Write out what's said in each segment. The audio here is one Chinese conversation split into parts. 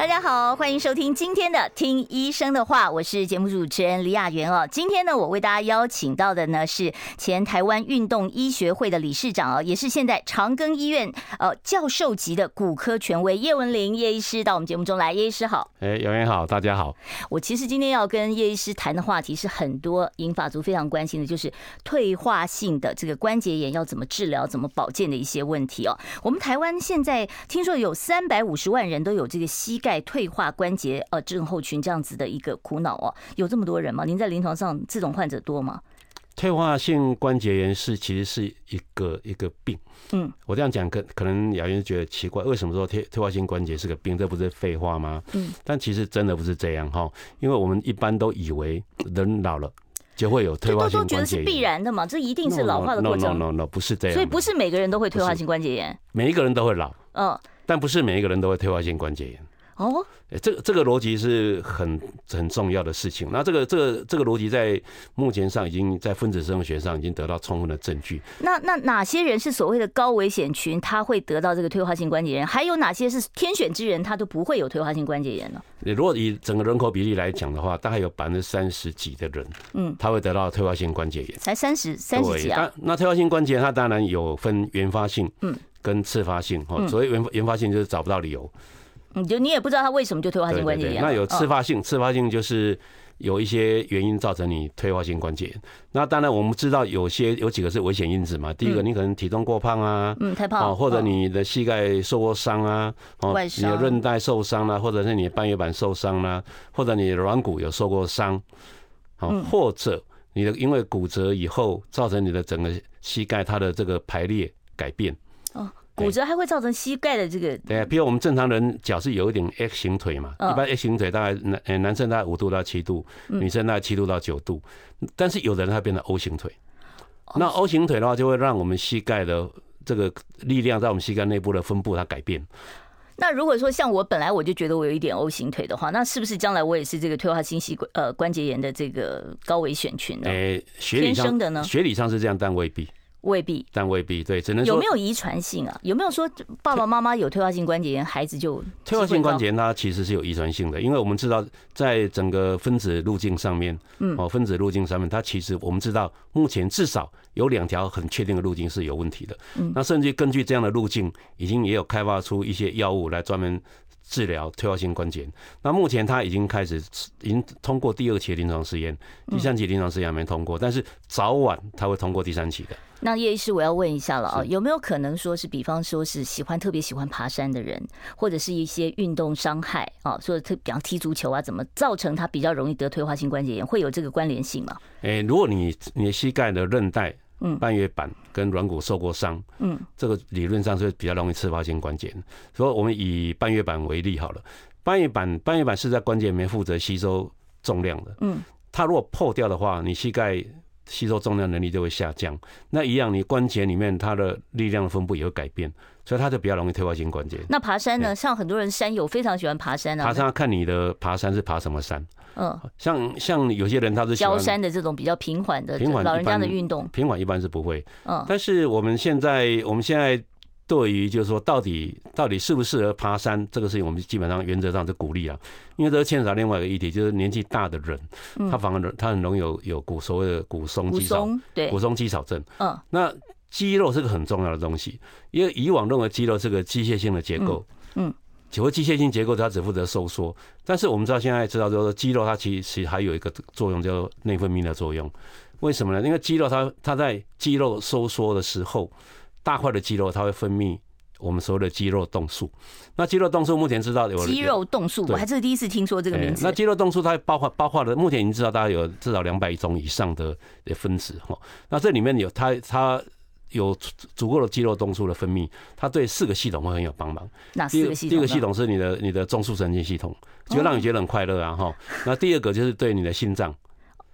大家好，欢迎收听今天的《听医生的话》，我是节目主持人李雅媛哦。今天呢，我为大家邀请到的呢是前台湾运动医学会的理事长哦，也是现在长庚医院呃教授级的骨科权威叶文玲叶医师到我们节目中来。叶医师好，哎，雅媛好，大家好。我其实今天要跟叶医师谈的话题是很多银发族非常关心的，就是退化性的这个关节炎要怎么治疗、怎么保健的一些问题哦。我们台湾现在听说有三百五十万人都有这个膝盖。在退化关节呃症候群这样子的一个苦恼哦，有这么多人吗？您在临床上这种患者多吗？退化性关节炎是其实是一个一个病，嗯，我这样讲可可能雅云觉得奇怪，为什么说退退化性关节是个病？这不是废话吗？嗯，但其实真的不是这样哈，因为我们一般都以为人老了就会有退化性关节炎，都觉得是必然的嘛，这一定是老化的过程。No no, no, no 不是这样，所以不是每个人都会退化性关节炎，每一个人都会老，嗯，但不是每一个人都会退化性关节炎。哦，哎，这个这个逻辑是很很重要的事情。那这个这个这个逻辑在目前上已经在分子生物学上已经得到充分的证据。那那哪些人是所谓的高危险群，他会得到这个退化性关节炎？还有哪些是天选之人，他都不会有退化性关节炎呢？你如果以整个人口比例来讲的话，大概有百分之三十几的人，嗯，他会得到退化性关节炎。才三十三十几啊？那退化性关节炎它当然有分原发性，嗯，跟次发性。哦，所谓原原发性就是找不到理由。你就你也不知道他为什么就退化性关节炎。那有次发性，次发性就是有一些原因造成你退化性关节炎。那当然我们知道有些有几个是危险因子嘛。第一个，你可能体重过胖啊，嗯，太胖，或者你的膝盖受过伤啊，哦，你的韧带受伤啦，或者是你的半月板受伤啦，或者你的软骨有受过伤，哦，或者你的因为骨折以后造成你的整个膝盖它的这个排列改变。骨折还会造成膝盖的这个对，比如我们正常人脚是有一点 X 型腿嘛，一般 X 型腿大概男男生大概五度到七度，女生大概七度到九度，但是有的人他变成 O 型腿，那 O 型腿的话就会让我们膝盖的这个力量在我们膝盖内部的分布它改变。那如果说像我本来我就觉得我有一点 O 型腿的话，那是不是将来我也是这个退化性膝关呃关节炎的这个高危险群呢？诶，天生的呢？学理上是这样，但未必。未必，但未必对，只能说有没有遗传性啊？有没有说爸爸妈妈有退化性关节炎，孩子就退化性关节炎？它其实是有遗传性的，因为我们知道在整个分子路径上面，嗯，哦，分子路径上面，它其实我们知道目前至少有两条很确定的路径是有问题的。嗯，那甚至根据这样的路径，已经也有开发出一些药物来专门治疗退化性关节。那目前它已经开始已经通过第二期临床试验，第三期临床试验还没通过，但是早晚它会通过第三期的。那叶医师，我要问一下了啊，有没有可能说是，比方说是喜欢特别喜欢爬山的人，或者是一些运动伤害啊，说特比方踢足球啊，怎么造成他比较容易得退化性关节炎？会有这个关联性吗？诶，如果你你的膝盖的韧带、嗯，半月板跟软骨受过伤，嗯，这个理论上是比较容易刺发性关节。所以我们以半月板为例好了，半月板半月板是在关节里面负责吸收重量的，嗯，它如果破掉的话，你膝盖。吸收重量能力就会下降，那一样，你关节里面它的力量的分布也会改变，所以它就比较容易退化性关节。那爬山呢？像很多人山友非常喜欢爬山啊。爬山要看你的爬山是爬什么山。嗯，像像有些人他是郊山的这种比较平缓的，平缓老人家的运动，平缓一般是不会。嗯，但是我们现在我们现在。对于就是说，到底到底适不适合爬山这个事情，我们基本上原则上是鼓励啊，因为这牵扯到另外一个议题，就是年纪大的人，他反而他很容易有有骨所谓的骨松肌少，对，骨松肌少症。嗯，那肌肉是个很重要的东西，因为以往认为肌肉是个机械性的结构，嗯，所谓机械性结构，它只负责收缩，但是我们知道现在知道就是说肌肉它其实还有一个作用，叫做内分泌的作用。为什么呢？因为肌肉它它在肌肉收缩的时候。大块的肌肉，它会分泌我们所谓的肌肉动素。那肌肉动素目前知道有肌肉动素，我还是第一次听说这个名词。那肌肉动素它包括包括的，目前已经知道大概有至少两百种以上的分子哈。那这里面有它它有足够的肌肉动素的分泌，它对四个系统会很有帮忙。哪四个系统？第一个系统是你的你的中枢神经系统，就让你觉得很快乐啊哈。那第二个就是对你的心脏。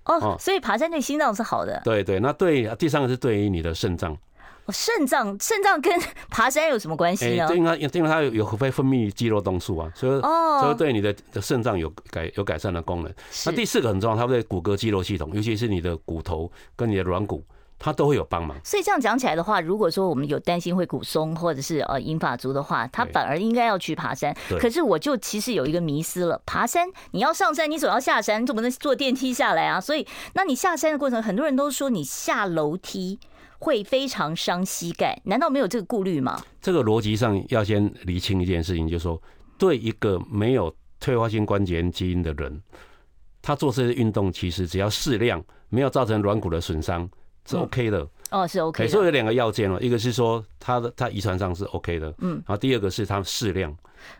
哦，所以爬山对心脏是好的。对对，那对第三个是对于你的肾脏。肾脏肾脏跟 爬山有什么关系呢？因为它因为它有有会分泌肌肉动素啊，所以所以对你的的肾脏有改有改善的功能。那第四个很重要，它对骨骼肌肉系统，尤其是你的骨头跟你的软骨。它都会有帮忙，所以这样讲起来的话，如果说我们有担心会骨松或者是呃银发族的话，他反而应该要去爬山。可是我就其实有一个迷思了，爬山你要上山，你总要下山，你总不能坐电梯下来啊。所以，那你下山的过程，很多人都说你下楼梯会非常伤膝盖，难道没有这个顾虑吗？这个逻辑上要先厘清一件事情，就是说，对一个没有退化性关节炎基因的人，他做这些运动其实只要适量，没有造成软骨的损伤。是 OK 的哦，是 OK。所以有两个要件哦，一个是说他的他遗传上是 OK 的，嗯，然后第二个是他适量。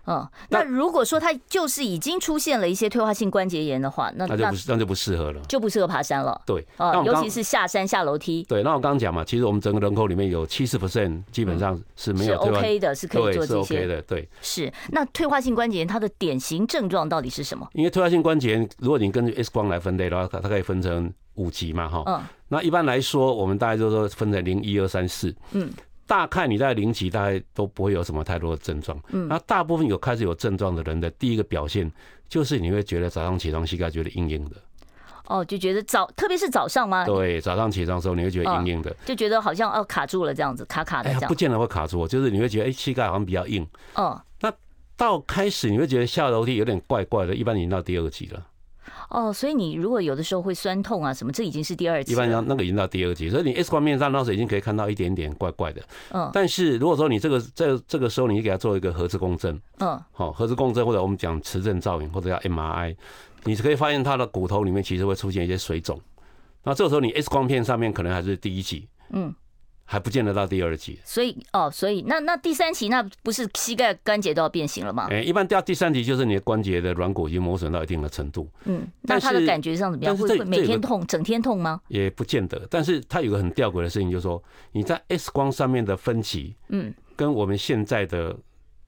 嗯，那如果说他就是已经出现了一些退化性关节炎的话，那那就不那就不适合了，就不适合爬山了。对，啊，尤其是下山下楼梯。对，那我刚刚讲嘛，其实我们整个人口里面有七十 percent 基本上是没有 OK 的，是可以做这些的。对，是。那退化性关节炎它的典型症状到底是什么？因为退化性关节炎，如果你根据 X 光来分类的话，它它可以分成五级嘛，哈。嗯。那一般来说，我们大概就是说分成零一二三四，嗯，大概你在零级大概都不会有什么太多的症状，嗯，那大部分有开始有症状的人的第一个表现，就是你会觉得早上起床膝盖觉得硬硬的，哦，就觉得早，特别是早上吗？对，早上起床的时候你会觉得硬硬的，就觉得好像哦卡住了这样子，卡卡的这样，不见得会卡住，就是你会觉得哎膝盖好像比较硬，哦，那到开始你会觉得下楼梯有点怪怪的，一般已经到第二级了。哦，所以你如果有的时候会酸痛啊什么，这已经是第二级。一般那个已经到第二级，所以你 X 光片上当时已经可以看到一点点怪怪的。嗯。但是如果说你这个在这个时候你给他做一个核磁共振，嗯，好，核磁共振或者我们讲磁振造影或者叫 MRI，你是可以发现他的骨头里面其实会出现一些水肿。那这个时候你 X 光片上面可能还是第一级。嗯。还不见得到第二级，所以哦，所以那那第三期那不是膝盖关节都要变形了吗？哎，一般掉第三级就是你的关节的软骨已经磨损到一定的程度。嗯，那他的感觉上怎么样？会会每天痛，整天痛吗？也不见得，但是它有个很吊诡的事情，就是说你在 X 光上面的分歧，嗯，跟我们现在的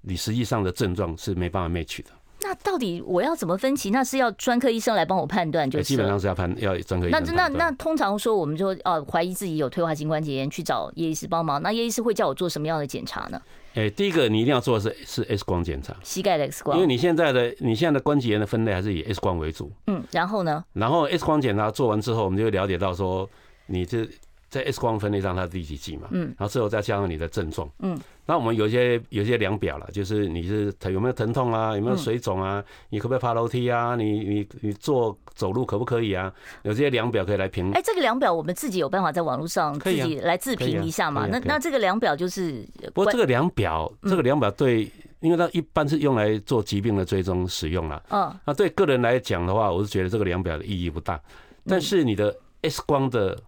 你实际上的症状是没办法 match 的。那到底我要怎么分期？那是要专科医生来帮我判断，就是基本上是要判要专科医生。那那那通常说，我们就哦怀疑自己有退化性关节炎，去找叶医师帮忙。那叶医师会叫我做什么样的检查呢？哎，第一个你一定要做的是是 X 光检查，膝盖的 X 光，因为你现在的你现在的关节炎的分类还是以 X 光为主。嗯，然后呢？然后 X 光检查做完之后，我们就会了解到说你这。在 X 光分类上，它是第几级嘛？嗯，然后最后再加上你的症状，嗯，那我们有一些有一些量表了，就是你是有没有疼痛啊，有没有水肿啊，你可不可以爬楼梯啊？你你你坐走路可不可以啊？有这些量表可以来评。哎，这个量表我们自己有办法在网络上自己来自评一下嘛？那那这个量表就是，不过这个量表这个量表对，因为它一般是用来做疾病的追踪使用了，嗯，那对个人来讲的话，我是觉得这个量表的意义不大，但是你的 X 光的。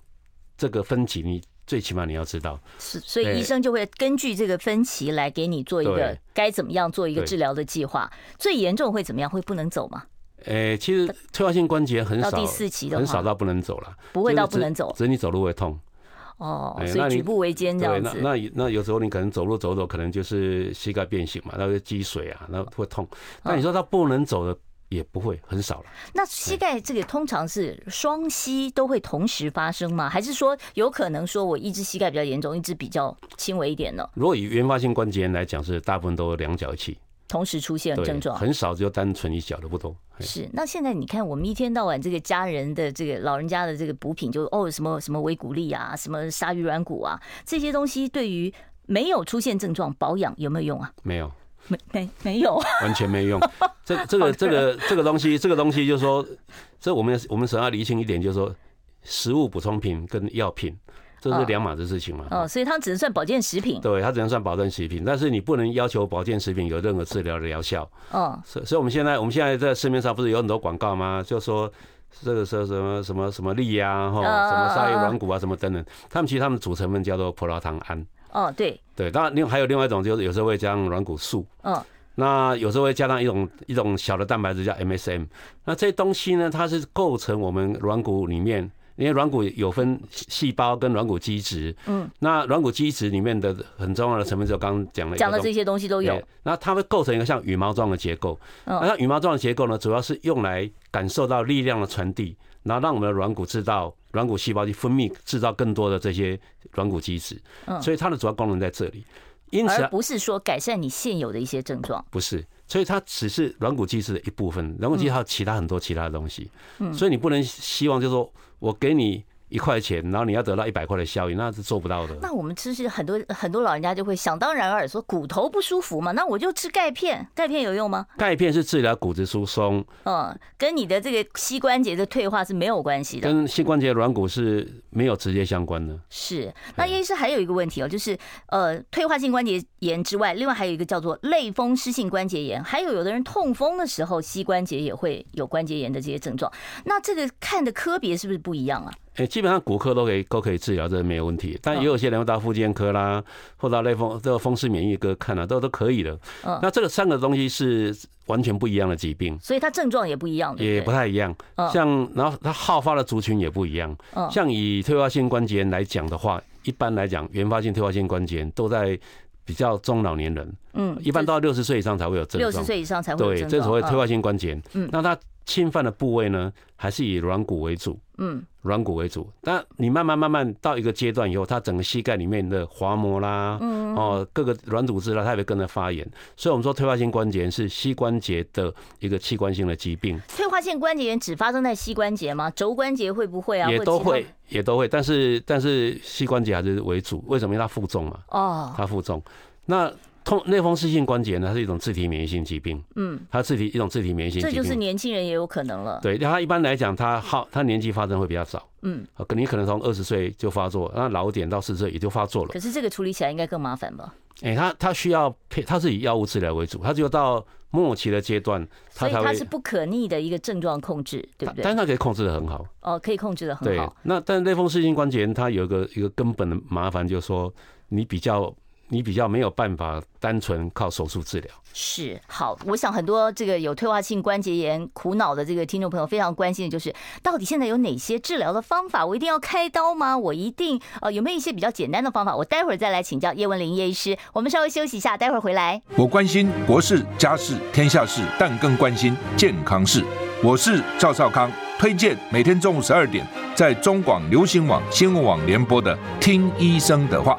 这个分歧，你最起码你要知道，是，所以医生就会根据这个分歧来给你做一个该怎么样做一个治疗的计划。最严重会怎么样？会不能走吗？诶，其实退化性关节很少，到第四期的话很少到不能走了，不会到不能走，只是你走路会痛。哦，所以举步维艰这样子。那那那有时候你可能走路走走，可能就是膝盖变形嘛，那个积水啊，那会痛。那你说他不能走的？也不会很少了。那膝盖这个通常是双膝都会同时发生吗？还是说有可能说我一只膝盖比较严重，一只比较轻微一点呢？如果以原发性关节炎来讲，是大部分都两脚一起同时出现症状，很少只有单纯一脚的不多。是。那现在你看，我们一天到晚这个家人的这个老人家的这个补品，就哦什么什么维骨力啊，什么鲨鱼软骨啊，这些东西对于没有出现症状保养有没有用啊？没有。没没没有，完全没用。这这个这个这个东西，这个东西就是说，这我们我们首先要厘清一点，就是说，食物补充品跟药品这是两码子事情嘛。哦，所以它只能算保健食品。对，它只能算保健食品，但是你不能要求保健食品有任何治疗的疗效。哦，所所以我们现在我们现在在市面上不是有很多广告吗？就说这个说什么什么什么力呀，哈，什么鲨鱼软骨啊，什么等等，他们其实他们的主成分叫做葡萄糖胺。哦，对对，当然另还有另外一种，就是有时候会加上软骨素。嗯，那有时候会加上一种一种小的蛋白质叫 MSM。那这些东西呢，它是构成我们软骨里面，因为软骨有分细胞跟软骨基质。嗯，那软骨基质里面的很重要的成分，就刚刚讲了讲的这些东西都有。那它会构成一个像羽毛状的结构。那羽毛状的结构呢，主要是用来感受到力量的传递。然后让我们的软骨制造软骨细胞去分泌制造更多的这些软骨基质，所以它的主要功能在这里。因此，而不是说改善你现有的一些症状，不是，所以它只是软骨基质的一部分，软骨基质还有其他很多其他的东西，所以你不能希望就是说我给你。一块钱，然后你要得到一百块的效益，那是做不到的。那我们吃是很多很多老人家就会想当然耳说骨头不舒服嘛，那我就吃钙片，钙片有用吗？钙片是治疗骨质疏松，嗯，跟你的这个膝关节的退化是没有关系的，跟膝关节软骨是没有直接相关的。是，那叶医师还有一个问题哦，就是呃，退化性关节炎之外，另外还有一个叫做类风湿性关节炎，还有有的人痛风的时候，膝关节也会有关节炎的这些症状，那这个看的科别是不是不一样啊？哎，基本上骨科都可以都可以治疗，这没有问题。但也有些人会到复健科啦，或到类风这个风湿免疫科看了，都都可以的。那这个三个东西是完全不一样的疾病，所以它症状也不一样，也不太一样。像然后它好发的族群也不一样。像以退化性关节炎来讲的话，一般来讲，原发性退化性关节炎都在比较中老年人。嗯，一般到六十岁以上才会有症状。六十岁以上才会有症状。对，这所谓退化性关节炎。嗯，那它侵犯的部位呢，还是以软骨为主。嗯，软骨为主，但你慢慢慢慢到一个阶段以后，它整个膝盖里面的滑膜啦，嗯，哦，各个软组织啦，它也会跟着发炎。所以，我们说退化性关节炎是膝关节的一个器官性的疾病。退化性关节炎只发生在膝关节吗？肘关节会不会啊？也都会，也都会，但是但是膝关节还是为主。为什么？因为它负重嘛。哦，它负重。那痛类风湿性关节呢，它是一种自体免疫性疾病。嗯，它自体一种自体免疫性疾病，这就是年轻人也有可能了。对，它一般来讲，它好，它年纪发生会比较早。嗯，可你可能从二十岁就发作，那老点到四十岁也就发作了。可是这个处理起来应该更麻烦吧？哎，它它需要配，它是以药物治疗为主，它只有到末期的阶段，所以它是不可逆的一个症状控制，对不对？但是它可以控制的很好。哦，可以控制的很好。对，那但类风湿性关节炎它有一个一个根本的麻烦，就是说你比较。你比较没有办法单纯靠手术治疗。是，好，我想很多这个有退化性关节炎苦恼的这个听众朋友非常关心的就是，到底现在有哪些治疗的方法？我一定要开刀吗？我一定呃有没有一些比较简单的方法？我待会儿再来请教叶文玲叶医师。我们稍微休息一下，待会儿回来。我关心国事、家事、天下事，但更关心健康事。我是赵少康，推荐每天中午十二点在中广流行网新闻网联播的《听医生的话》。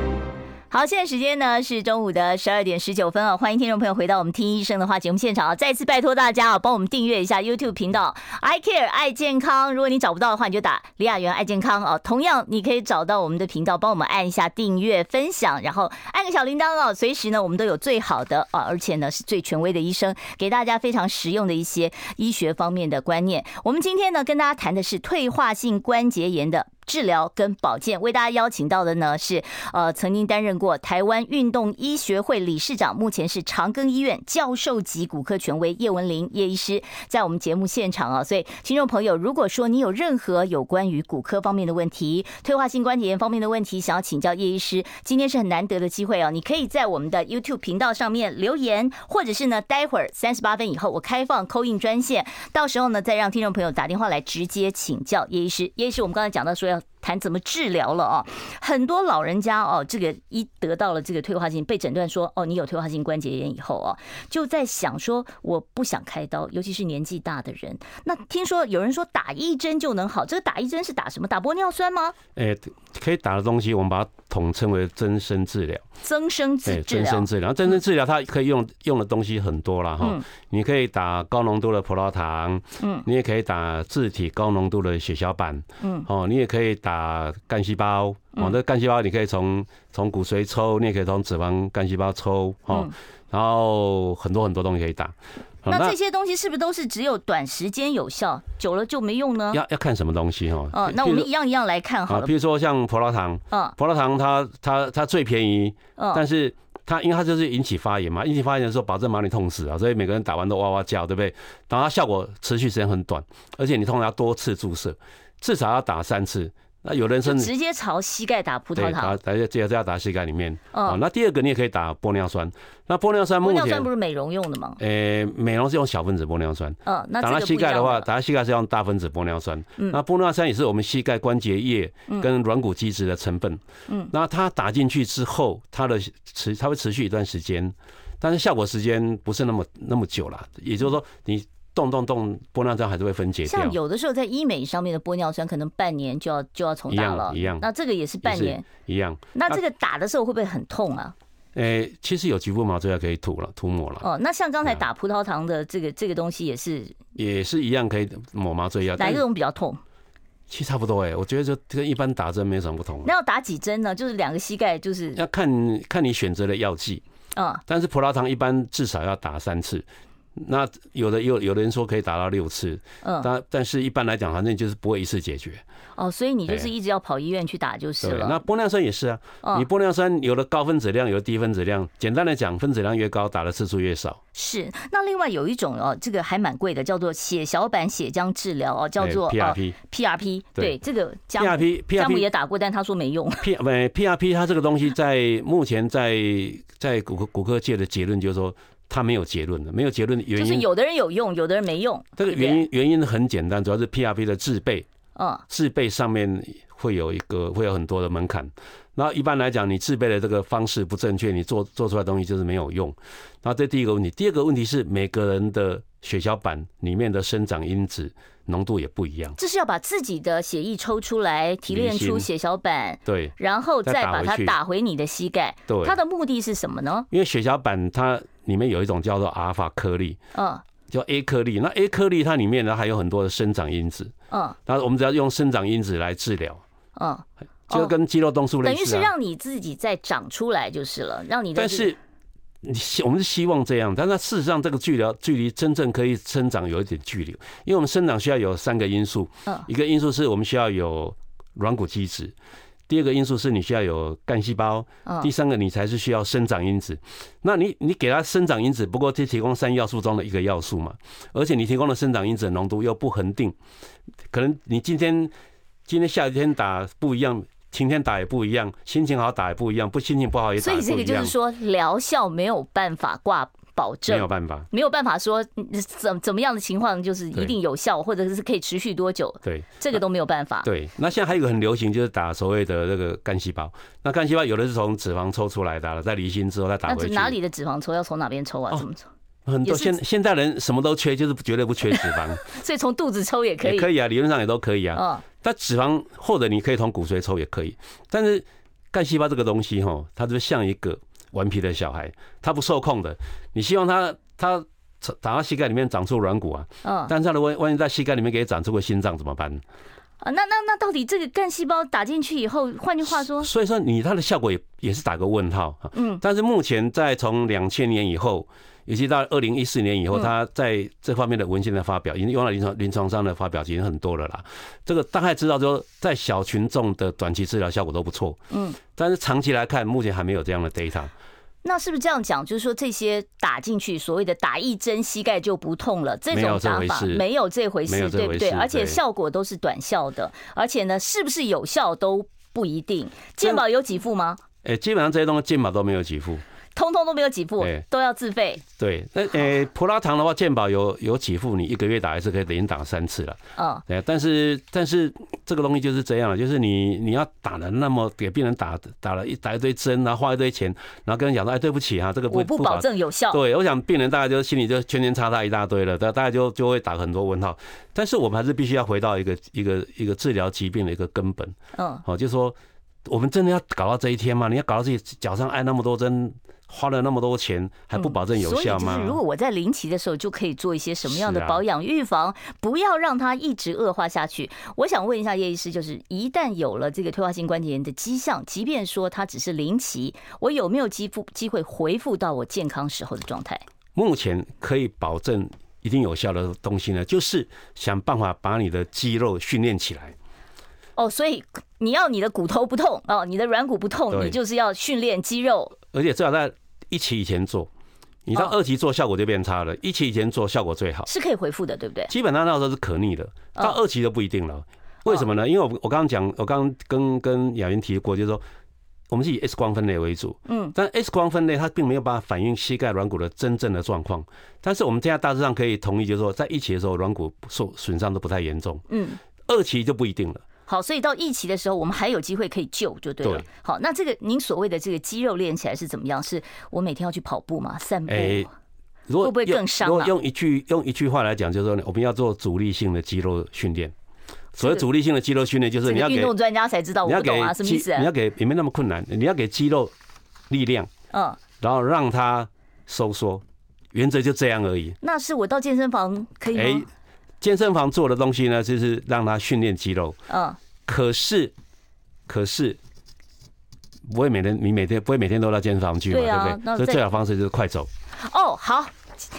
好，现在时间呢是中午的十二点十九分啊！欢迎听众朋友回到我们听医生的话节目现场啊！再次拜托大家啊，帮我们订阅一下 YouTube 频道 I Care 爱健康。如果你找不到的话，你就打李雅媛爱健康啊。同样，你可以找到我们的频道，帮我们按一下订阅、分享，然后按个小铃铛哦。随时呢，我们都有最好的啊，而且呢是最权威的医生，给大家非常实用的一些医学方面的观念。我们今天呢跟大家谈的是退化性关节炎的。治疗跟保健，为大家邀请到的呢是呃曾经担任过台湾运动医学会理事长，目前是长庚医院教授级骨科权威叶文玲叶医师，在我们节目现场啊。所以听众朋友，如果说你有任何有关于骨科方面的问题、退化性关节炎方面的问题，想要请教叶医师，今天是很难得的机会哦。你可以在我们的 YouTube 频道上面留言，或者是呢，待会儿三十八分以后我开放 call in 专线，到时候呢再让听众朋友打电话来直接请教叶医师。叶医师，我们刚才讲到说要。that 谈怎么治疗了啊？很多老人家哦，这个一得到了这个退化性，被诊断说哦，你有退化性关节炎以后啊，就在想说我不想开刀，尤其是年纪大的人。那听说有人说打一针就能好，这个打一针是打什么？打玻尿酸吗？哎，可以打的东西，我们把它统称为增生治疗。增生治疗，增生治疗，增生治疗它可以用用的东西很多了哈。你可以打高浓度的葡萄糖，嗯，你也可以打自体高浓度的血小板，嗯，哦，你也可以打干细胞，哦，这干细胞你可以从从骨髓抽，你也可以从脂肪干细胞抽，哦，然后很多很多东西可以打。那这些东西是不是都是只有短时间有效，久了就没用呢？要要看什么东西哈？哦，那我们一样一样来看好了。比如说像葡萄糖，嗯，葡萄糖它它它最便宜，嗯，但是它因为它就是引起发炎嘛，引起发炎的时候保证把你痛死啊，所以每个人打完都哇哇叫，对不对？然后它效果持续时间很短，而且你通常要多次注射，至少要打三次。那有的人是直接朝膝盖打葡萄糖，打直接直接打膝盖里面。哦，那第二个你也可以打玻尿酸。那玻尿酸目前玻尿酸不是美容用的吗？诶，美容是用小分子玻尿酸。嗯，那打到膝盖的话，打到膝盖是用大分子玻尿酸。嗯，那玻尿酸也是我们膝盖关节液跟软骨基质的成分。嗯，那它打进去之后，它的持它会持续一段时间，但是效果时间不是那么那么久了。也就是说，你。动动动，玻尿酸还是会分解掉。像有的时候在医美上面的玻尿酸，可能半年就要就要重打了。一样。那这个也是半年，一样。那这个打的时候会不会很痛啊？诶、欸，其实有局部麻醉药可以涂了，涂抹了。哦，那像刚才打葡萄糖的这个这个东西也是，也是一样可以抹麻醉药。哪一种比较痛？其实差不多诶，我觉得就跟一般打针没什么不同。那要打几针呢？就是两个膝盖，就是要看看你选择的药剂。嗯，但是葡萄糖一般至少要打三次。那有的有有的人说可以打到六次，嗯，但但是一般来讲，反正就是不会一次解决。哦，所以你就是一直要跑医院去打就是了。那玻尿酸也是啊，你玻尿酸有的高分子量，有的低分子量。简单的讲，分子量越高，打的次数越少。是。那另外有一种哦，这个还蛮贵的，叫做血小板血浆治疗哦，叫做 PRP。PRP 对这个 PRP，姜母也打过，但他说没用。P 不 PRP，它这个东西在目前在在骨科骨科界的结论就是说。它没有结论的，没有结论的原因就是有的人有用，有的人没用。这个原因原因很简单，主要是 PRP 的制备，嗯，制备上面会有一个会有很多的门槛。然后一般来讲，你制备的这个方式不正确，你做做出来的东西就是没有用。然后这第一个问题，第二个问题是每个人的血小板里面的生长因子浓度也不一样。这是要把自己的血液抽出来提炼出血小板，对，然后再把它打回你的膝盖。对，它的目的是什么呢？因为血小板它。里面有一种叫做阿尔法颗粒，嗯，叫 A 颗粒。那 A 颗粒它里面呢还有很多的生长因子，嗯，那我们只要用生长因子来治疗，嗯，就跟肌肉动素类似，等于是让你自己再长出来就是了，让你的。但是你我们是希望这样，但是事实上这个距离距离真正可以生长有一点距离，因为我们生长需要有三个因素，嗯，一个因素是我们需要有软骨基质。第二个因素是你需要有干细胞，第三个你才是需要生长因子。那你你给它生长因子，不过只提供三要素中的一个要素嘛，而且你提供的生长因子的浓度又不恒定，可能你今天今天下雨天打不一样，晴天打也不一样，心情好打也不一样，不心情不好也打不一样。所以这个就是说疗效没有办法挂。保证没有办法，没有办法说怎怎么样的情况就是一定有效，或者是可以持续多久？对，这个都没有办法。对，那现在还有一个很流行，就是打所谓的那个干细胞。那干细胞有的是从脂肪抽出来的，在离心之后再打回去。哪里的脂肪抽？要从哪边抽啊？怎么抽？很多现现代人什么都缺，就是绝对不缺脂肪。所以从肚子抽也可以，可以啊，理论上也都可以啊。嗯。但脂肪或者你可以从骨髓抽也可以，但是干细胞这个东西哈，它就像一个顽皮的小孩，它不受控的。你希望它。它打到膝盖里面长出软骨啊，嗯，但是他的万万一在膝盖里面给长出个心脏怎么办？啊，那那那到底这个干细胞打进去以后，换句话说，所以说你它的效果也也是打个问号啊，嗯，但是目前在从两千年以后，以及到二零一四年以后，他在这方面的文献的发表，已经用到临床临床上的发表已经很多了啦。这个大概知道说，在小群众的短期治疗效果都不错，嗯，但是长期来看，目前还没有这样的 data。那是不是这样讲？就是说，这些打进去，所谓的打一针膝盖就不痛了，这种打法没有这回事，对不对？而且效果都是短效的，而且呢，是不是有效都不一定。健保有给付吗？哎，基本上这些东西健保都没有给付。通通都没有给付，都要自费。对，那呃，普拉糖的话，健保有有给付，你一个月打一次，可以连打三次了。嗯，哎，但是但是这个东西就是这样，就是你你要打了那么给病人打打了一打一堆针，然后花一堆钱，然后跟人讲说，哎，对不起啊，这个不我不保证有效。对，我想病人大概就心里就圈圈叉叉一大堆了，大大概就就会打很多问号。但是我们还是必须要回到一个一个一个治疗疾病的一个根本。嗯，好，就是说我们真的要搞到这一天吗？你要搞到自己脚上挨那么多针？花了那么多钱，还不保证有效吗？嗯、所以就是，如果我在临期的时候就可以做一些什么样的保养预防，不要让它一直恶化下去。我想问一下叶医师，就是一旦有了这个退化性关节炎的迹象，即便说它只是临期，我有没有机复机会恢复到我健康时候的状态？目前可以保证一定有效的东西呢，就是想办法把你的肌肉训练起来。哦，所以你要你的骨头不痛哦，你的软骨不痛，你就是要训练肌肉，而且最好在。一期以前做，你到二期做效果就变差了。一期以前做效果最好，是可以恢复的，对不对？基本上那时候是可逆的，到二期就不一定了。为什么呢？因为我我刚刚讲，我刚刚跟跟雅云提过，就是说我们是以 X 光分类为主，嗯，但 X 光分类它并没有办法反映膝盖软骨的真正的状况。但是我们现在大致上可以同意，就是说在一期的时候软骨受损伤都不太严重，嗯，二期就不一定了。好，所以到疫期的时候，我们还有机会可以救，就对了。对。好，那这个您所谓的这个肌肉练起来是怎么样？是我每天要去跑步吗？散步？欸、会不会更伤、啊？如果用一句用一句话来讲，就是说我们要做阻力性的肌肉训练。所谓阻力性的肌肉训练，就是你要给运动专家才知道，我不懂啊，什么意思？你要给也没那么困难，你要给肌肉力量，嗯，然后让它收缩，原则就这样而已。那是我到健身房可以吗？欸健身房做的东西呢，就是让它训练肌肉。嗯。可是，可是不会每天，你每天不会每天都到健身房去嘛？对不对？所以最好方式就是快走。哦，好，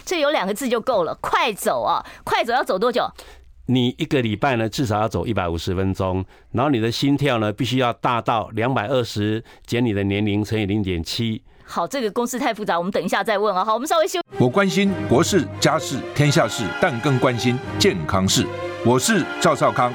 这有两个字就够了，快走啊！快走要走多久？你一个礼拜呢，至少要走一百五十分钟，然后你的心跳呢，必须要大到两百二十减你的年龄乘以零点七。好，这个公式太复杂，我们等一下再问啊。好，我们稍微休。我关心国事、家事、天下事，但更关心健康事。我是赵少康，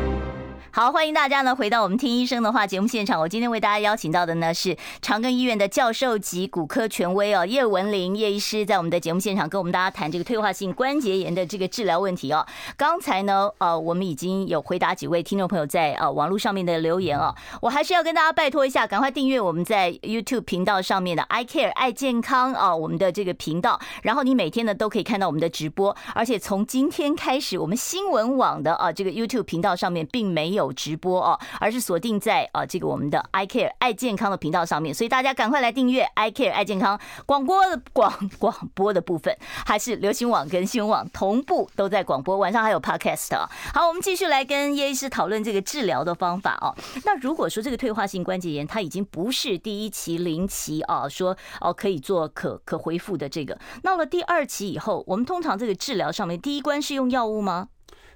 好，欢迎大家呢回到我们听医生的话节目现场。我今天为大家邀请到的呢是长庚医院的教授级骨科权威哦，叶文玲叶医师，在我们的节目现场跟我们大家谈这个退化性关节炎的这个治疗问题哦。刚才呢，呃，我们已经有回答几位听众朋友在呃网络上面的留言哦。我还是要跟大家拜托一下，赶快订阅我们在 YouTube 频道上面的 I Care 爱健康啊，我们的这个频道。然后你每天呢都可以看到我们的直播，而且从今天开始，我们新闻网的啊这个 YouTube 频道上面并没有。有直播哦，而是锁定在啊这个我们的 I Care 爱健康的频道上面，所以大家赶快来订阅 I Care 爱健康广播的广广播的部分，还是流行网跟新闻网同步都在广播，晚上还有 Podcast。好，我们继续来跟叶医师讨论这个治疗的方法哦。那如果说这个退化性关节炎它已经不是第一期、零期啊，说哦可以做可可恢复的这个，到了第二期以后，我们通常这个治疗上面第一关是用药物吗？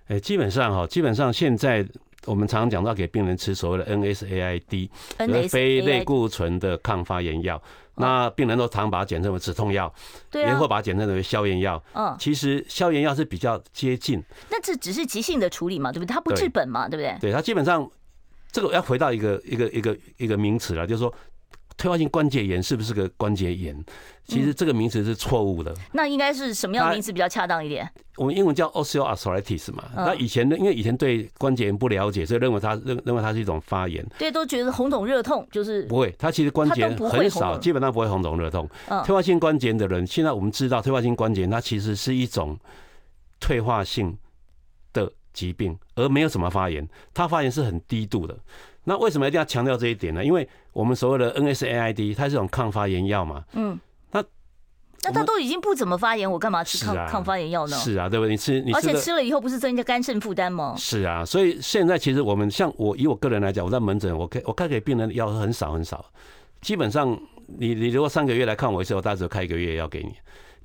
哎，基本上哈，基本上现在。我们常常讲到给病人吃所谓的 NSAID，非类固醇的抗发炎药。那病人都常把它简称为止痛药，也会把它简称为消炎药。嗯，其实消炎药是比较接近。那这只是急性的处理嘛，对不对？它不治本嘛，对不对？对，它基本上这个要回到一个一个一个一个名词了，就是说。退化性关节炎是不是个关节炎？其实这个名词是错误的。那应该是什么样的名词比较恰当一点？我们英文叫 osteoarthritis 嘛。那以前呢，因为以前对关节炎不了解，所以认为它认认为它是一种发炎。对，都觉得红肿热痛就是不会。它其实关节很少，基本上不会红肿热痛。退化性关节炎的人，现在我们知道，退化性关节炎它其实是一种退化性的疾病，而没有什么发炎。它发炎是很低度的。那为什么一定要强调这一点呢？因为我们所谓的 NSAID，它是一种抗发炎药嘛。嗯。那那它都已经不怎么发炎，我干嘛吃抗抗发炎药呢？是啊，对不对？你吃，你而且吃了以后不是增加肝肾负担吗？是啊，所以现在其实我们像我以我个人来讲，我在门诊，我开我开给病人的药很少很少，基本上你你如果三个月来看我一次，我大概只开一个月药给你。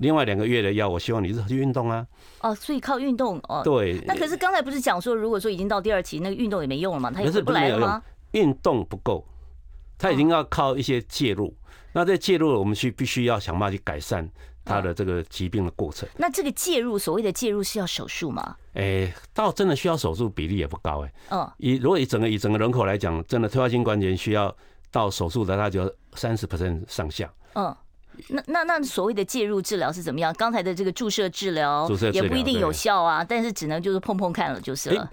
另外两个月的药，我希望你是去运动啊。哦，所以靠运动哦。对。那可是刚才不是讲说，如果说已经到第二期，那个运动也没用了嘛？他也不来了吗？运动不够，他已经要靠一些介入。那这介入，我们去必须要想办法去改善他的这个疾病的过程。那这个介入，所谓的介入是要手术吗？哎，倒真的需要手术比例也不高哎。嗯。以如果以整个以整个人口来讲，真的退化性关节需要到手术的，那就三十 percent 上下。嗯。那那那所谓的介入治疗是怎么样？刚才的这个注射治疗也不一定有效啊，但是只能就是碰碰看了就是了。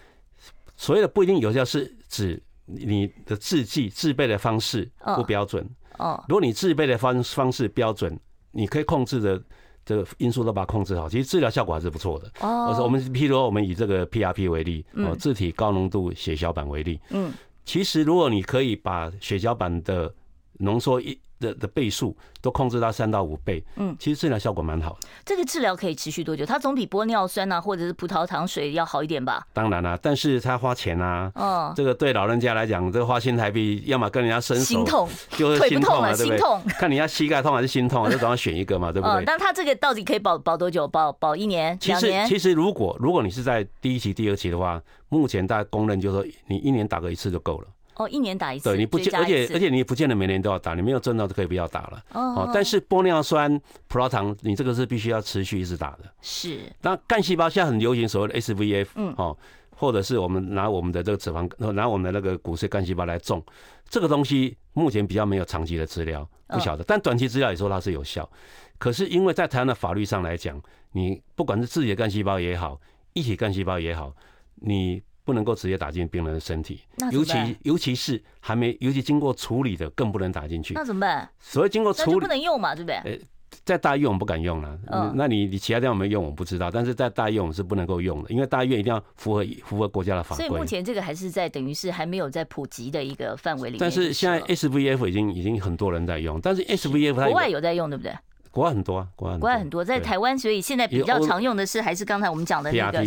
所谓的不一定有效是指你的制剂制备的方式不标准。哦。如果你制备的方方式标准，你可以控制的这个因素都把它控制好，其实治疗效果还是不错的。哦。我说我们譬如说我们以这个 PRP 为例，哦，自体高浓度血小板为例。嗯。其实如果你可以把血小板的浓缩一的的倍数都控制到三到五倍，嗯，其实治疗效果蛮好的。这个治疗可以持续多久？它总比玻尿酸啊，或者是葡萄糖水要好一点吧？当然啦、啊，但是它花钱啊，哦，这个对老人家来讲，这个花新台币，要么跟人家伸手，心痛，就是心痛啊，对不对？看你要膝盖痛还是心痛，就总要选一个嘛，对不对？但它这个到底可以保保多久？保保一年、两年？其实如果如果你是在第一期、第二期的话，目前大家公认就是说，你一年打个一次就够了。哦，一年打一次，对，你不见，而且而且你不见得每年都要打，你没有症状就可以不要打了。哦，但是玻尿酸、葡萄糖，你这个是必须要持续一直打的。是。那干细胞现在很流行所谓的 SVF，嗯，哦，或者是我们拿我们的这个脂肪，拿我们的那个骨髓干细胞来种，这个东西目前比较没有长期的治疗，不晓得。但短期治疗也说它是有效。可是因为在台湾的法律上来讲，你不管是自己的干细胞也好，一体干细胞也好，你。不能够直接打进病人的身体，尤其尤其是还没，尤其经过处理的更不能打进去。那怎么办？所谓经过处理不能用嘛，对不对？呃，在大医院我们不敢用了。嗯，那你你其他地方有没有用我不知道，但是在大医院我们是不能够用的，因为大医院一定要符合符合国家的法规。所以目前这个还是在等于是还没有在普及的一个范围里面。但是现在 SVF 已经已经很多人在用，但是 SVF 它国外有在用，对不对？国外很多啊，国外国外很多，在台湾，所以现在比较常用的是还是刚才我们讲的那个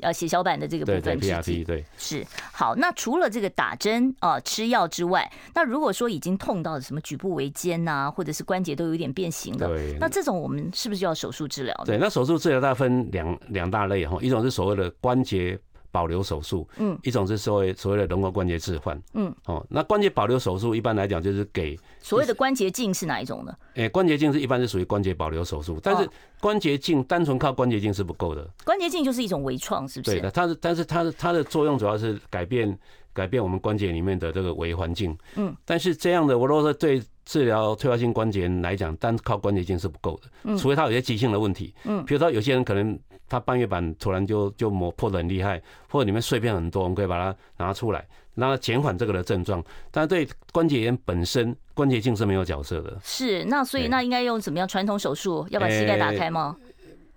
呃血小板的这个部分。对对，PRP 对。是好，那除了这个打针啊吃药之外，那如果说已经痛到什么举步维艰呐，或者是关节都有点变形了，那这种我们是不是就要手术治疗？对，那手术治疗大分两两大类哈，一种是所谓的关节。保留手术，嗯，一种是所谓所谓的人工关节置换，嗯，哦，那关节保留手术一般来讲就是给所谓的关节镜是哪一种呢？哎，关节镜是一般是属于关节保留手术，但是关节镜单纯靠关节镜是不够的。关节镜就是一种微创，是不是？对的，它是，但是它的它的作用主要是改变改变我们关节里面的这个微环境，嗯，但是这样的，我如果说对治疗退化性关节来讲，单靠关节镜是不够的，除非它有些急性的问题，嗯，比如说有些人可能。他半月板突然就就磨破的很厉害，或者里面碎片很多，我们可以把它拿出来，让它减缓这个的症状。但是对关节炎本身，关节镜是没有角色的。是，那所以那应该用怎么样传统手术？要把膝盖打开吗？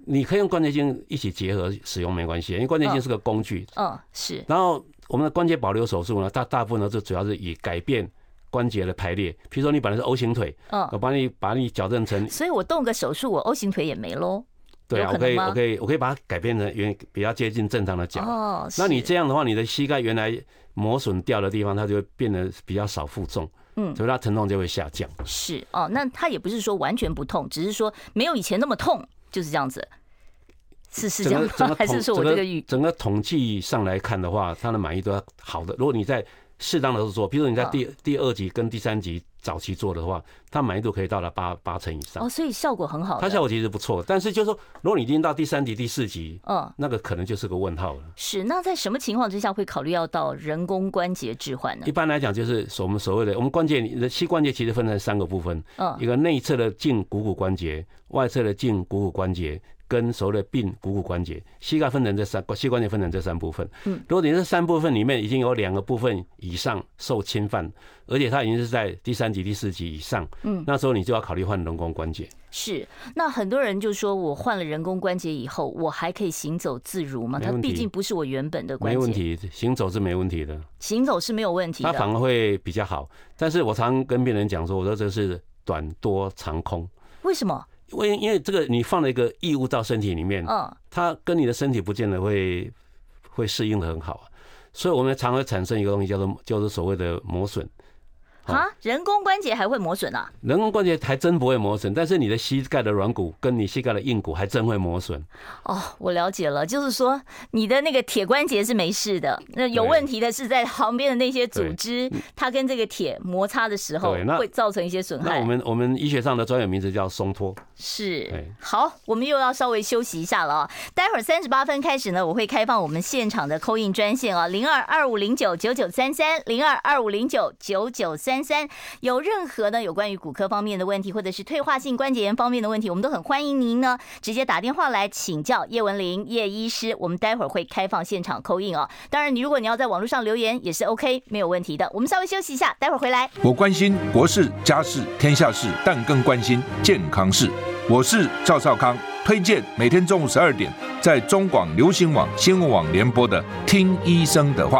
你可以用关节镜一起结合使用，没关系，因为关节镜是个工具。嗯，是。然后我们的关节保留手术呢，大大部分呢就主要是以改变关节的排列。譬如说你本来是 O 型腿，嗯，我帮你把你矫正成，所以我动个手术，我 O 型腿也没喽。对啊，我可以，我可以，我可以把它改变成原比较接近正常的脚。哦，那你这样的话，你的膝盖原来磨损掉的地方，它就会变得比较少负重，嗯，所以它疼痛就会下降。是哦，那它也不是说完全不痛，只是说没有以前那么痛，就是这样子。是是这样吗？还是说我这个语整个统计上来看的话，他的满意度要好的。如果你在适当的时候做，比如说你在第第二级跟第三级。早期做的话，它满意度可以到达八八成以上哦，所以效果很好。它效果其实不错，但是就是说，如果你已经到第三级、第四级，嗯，那个可能就是个问号了。是，那在什么情况之下会考虑要到人工关节置换呢？一般来讲，就是我们所谓的我们关节的膝关节其实分成三个部分，嗯，一个内侧的胫股骨关节，外侧的胫股骨关节。跟所谓的髌股骨关节，膝盖分成这三，膝关节分成这三部分。嗯，如果你这三部分里面已经有两个部分以上受侵犯，而且它已经是在第三级、第四级以上，嗯，那时候你就要考虑换人工关节。是，那很多人就说我换了人工关节以后，我还可以行走自如吗？它毕竟不是我原本的关节。没问题，行走是没问题的。行走是没有问题的，它反而会比较好。但是我常跟病人讲说，我说这是短多长空。为什么？因为因为这个，你放了一个异物到身体里面，嗯，它跟你的身体不见得会会适应的很好，所以我们常会产生一个东西叫做叫做所谓的磨损。啊，人工关节还会磨损啊？人工关节还真不会磨损，但是你的膝盖的软骨跟你膝盖的硬骨还真会磨损。哦，我了解了，就是说你的那个铁关节是没事的，那有问题的是在旁边的那些组织，它跟这个铁摩擦的时候会造成一些损害。那我们我们医学上的专有名词叫松脱。是，好，我们又要稍微休息一下了啊。待会儿三十八分开始呢，我会开放我们现场的 call in 专线啊，零二二五零九九九三三，零二二五零九九九三。三三有任何呢有关于骨科方面的问题，或者是退化性关节炎方面的问题，我们都很欢迎您呢直接打电话来请教叶文玲叶医师。我们待会儿会开放现场扣印哦。当然，你如果你要在网络上留言也是 OK，没有问题的。我们稍微休息一下，待会儿回来。我关心国事、家事、天下事，但更关心健康事。我是赵少康，推荐每天中午十二点在中广流行网新闻网联播的《听医生的话》。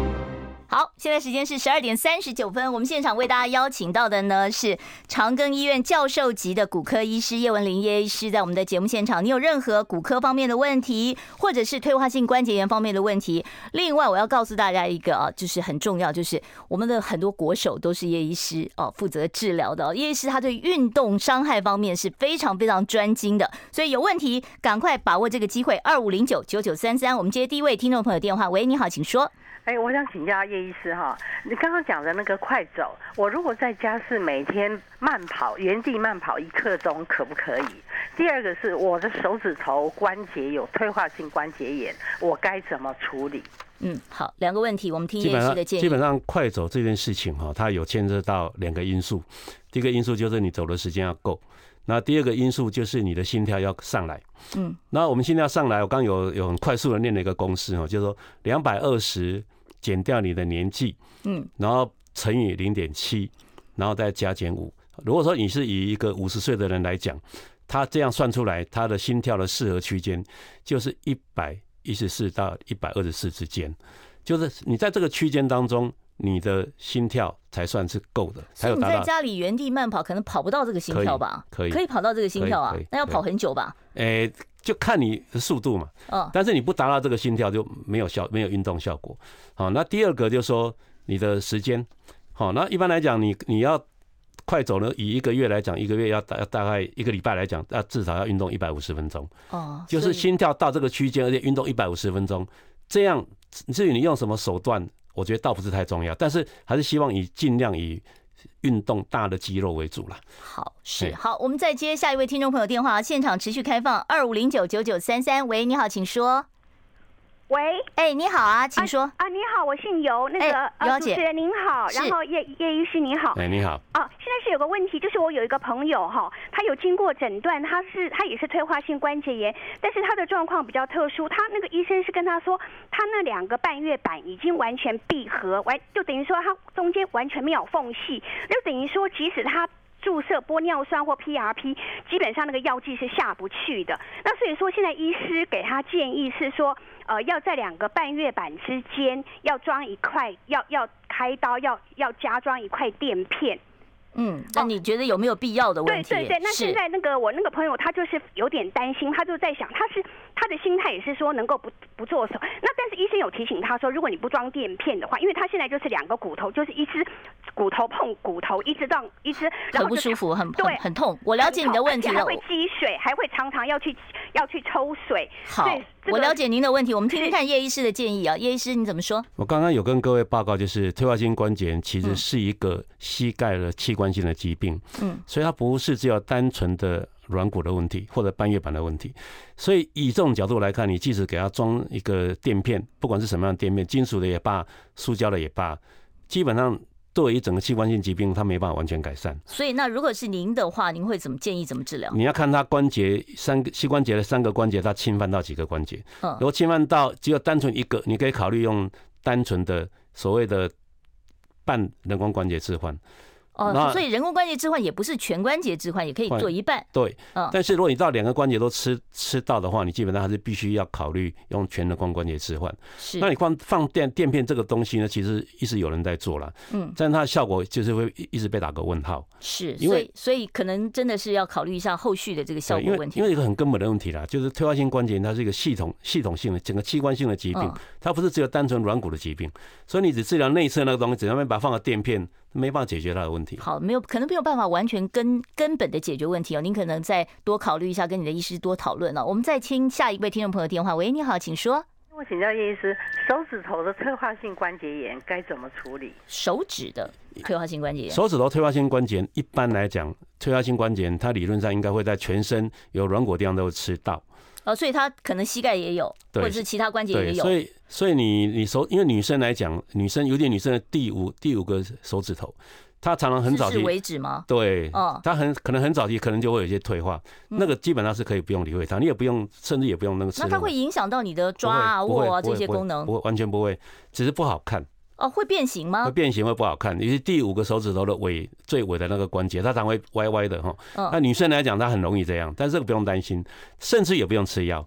好，现在时间是十二点三十九分。我们现场为大家邀请到的呢是长庚医院教授级的骨科医师叶文玲叶医师，在我们的节目现场。你有任何骨科方面的问题，或者是退化性关节炎方面的问题？另外，我要告诉大家一个啊，就是很重要，就是我们的很多国手都是叶医师哦负责治疗的。叶医师他对运动伤害方面是非常非常专精的，所以有问题赶快把握这个机会，二五零九九九三三。我们接第一位听众朋友电话，喂，你好，请说。哎，我想请教叶医师哈，你刚刚讲的那个快走，我如果在家是每天慢跑，原地慢跑一刻钟，可不可以？第二个是我的手指头关节有退化性关节炎，我该怎么处理？嗯，好，两个问题，我们听叶医师的建议。基本上，快走这件事情哈，它有牵涉到两个因素。第一个因素就是你走的时间要够，那第二个因素就是你的心跳要上来。嗯，那我们心跳上来，我刚有有很快速的念了一个公式哈，就是说两百二十。减掉你的年纪，嗯，然后乘以零点七，然后再加减五。如果说你是以一个五十岁的人来讲，他这样算出来，他的心跳的适合区间就是一百一十四到一百二十四之间，就是你在这个区间当中，你的心跳才算是够的。所以你在家里原地慢跑，可能跑不到这个心跳吧？可以，可以跑到这个心跳啊？那要跑很久吧？诶。就看你的速度嘛，但是你不达到这个心跳就没有效，没有运动效果。好，那第二个就是说你的时间，好，那一般来讲，你你要快走呢，以一个月来讲，一个月要大大概一个礼拜来讲，要至少要运动一百五十分钟。哦，就是心跳到这个区间，而且运动一百五十分钟，这样至于你用什么手段，我觉得倒不是太重要，但是还是希望以尽量以。运动大的肌肉为主了。好，是好，我们再接下一位听众朋友电话，现场持续开放二五零九九九三三。喂，你好，请说。喂，哎，你好啊，请说。啊，你好，我姓尤，那个呃，主持人您好，然后叶叶医师你好。哎，你好。哦，现在是有个问题，就是我有一个朋友哈，他有经过诊断，他是他也是退化性关节炎，但是他的状况比较特殊，他那个医生是跟他说，他那两个半月板已经完全闭合，完就等于说他中间完全没有缝隙，就等于说即使他。注射玻尿酸或 PRP，基本上那个药剂是下不去的。那所以说，现在医师给他建议是说，呃，要在两个半月板之间要装一块，要要开刀，要要加装一块垫片。嗯，那你觉得有没有必要的问题？对对对，那现在那个我那个朋友他就是有点担心，他就在想，他是他的心态也是说能够不不做手。那但是医生有提醒他说，如果你不装垫片的话，因为他现在就是两个骨头，就是一只骨头碰骨头，一只撞一只，很不舒服，很对，很痛。我了解你的问题了，还会积水，还会常常要去要去抽水。好，我了解您的问题，我们听听看叶医师的建议啊，叶医师你怎么说？我刚刚有跟各位报告，就是退化性关节炎其实是一个膝盖的器官性的疾病，嗯，所以它不是只有单纯的软骨的问题或者半月板的问题，所以以这种角度来看，你即使给它装一个垫片，不管是什么样的垫片，金属的也罢，塑胶的也罢，基本上。对于整个器官性疾病，它没办法完全改善。所以，那如果是您的话，您会怎么建议怎么治疗？你要看它关节三个膝关节的三个关节，它侵犯到几个关节。如果侵犯到只有单纯一个，你可以考虑用单纯的所谓的半人工关节置换。哦，所以人工关节置换也不是全关节置换，也可以做一半。对，但是如果你到两个关节都吃吃到的话，你基本上还是必须要考虑用全人工关节置换。是，那你放放垫垫片这个东西呢，其实一直有人在做了，嗯，但是它的效果就是会一直被打个问号。是，因为所以可能真的是要考虑一下后续的这个效果问题。因为一个很根本的问题啦，就是退化性关节炎它是一个系统系统性的整个器官性的疾病，它不是只有单纯软骨的疾病，所以你只治疗内侧那个东西，只要把它放个垫片。没办法解决他的问题。好，没有可能没有办法完全根根本的解决问题哦。您可能再多考虑一下，跟你的医师多讨论哦。我们再听下一位听众朋友电话。喂，你好，请说。我请教叶医师，手指头的退化性关节炎该怎么处理？手指的退化性关节炎，手指头退化性关节炎，一般来讲，退化性关节炎它理论上应该会在全身有软骨地方都会吃到。哦，所以他可能膝盖也有，或者是其他关节也有。所以，所以你你手，因为女生来讲，女生有点女生的第五第五个手指头，她常常很早期为止吗？对，哦，她很可能很早期可能就会有一些退化，那个基本上是可以不用理会它，你也不用，甚至也不用那个。那它会影响到你的抓啊、握啊这些功能？不会，完全不会，只是不好看。哦，会变形吗？会变形会不好看，尤其第五个手指头的尾最尾的那个关节，它常会歪歪的哈。那女生来讲，她很容易这样，但是这个不用担心，甚至也不用吃药。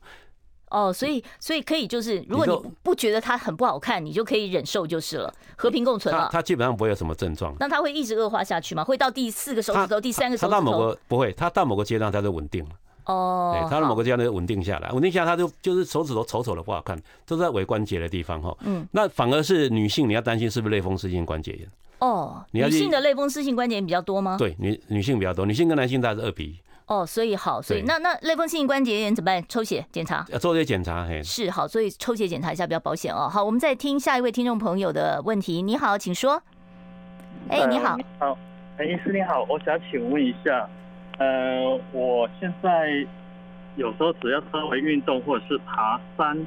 哦，所以所以可以就是，如果你不觉得它很不好看，你就可以忍受就是了，和平共存了。它基本上不会有什么症状。那它会一直恶化下去吗？会到第四个手指头、第三个手指头？它到某个不会，它到某个阶段它就稳定了。哦，对，它到某个地方就稳定下来，稳定下来它就就是手指头丑丑的不好看，都在尾关节的地方哈。嗯，那反而是女性，你要担心是不是类风湿性关节炎？哦，女性的类风湿性关节炎比较多吗？对，女女性比较多，女性跟男性大概是二比一。哦，所以好，所以那那类风湿性关节炎怎么办？抽血检查，要做这些检查，嘿，是好，所以抽血检查一下比较保险哦。好，我们再听下一位听众朋友的问题。你好，请说。哎，你好，好，哎，医师你好，我想请问一下，呃，我现在有时候只要稍微运动或者是爬山。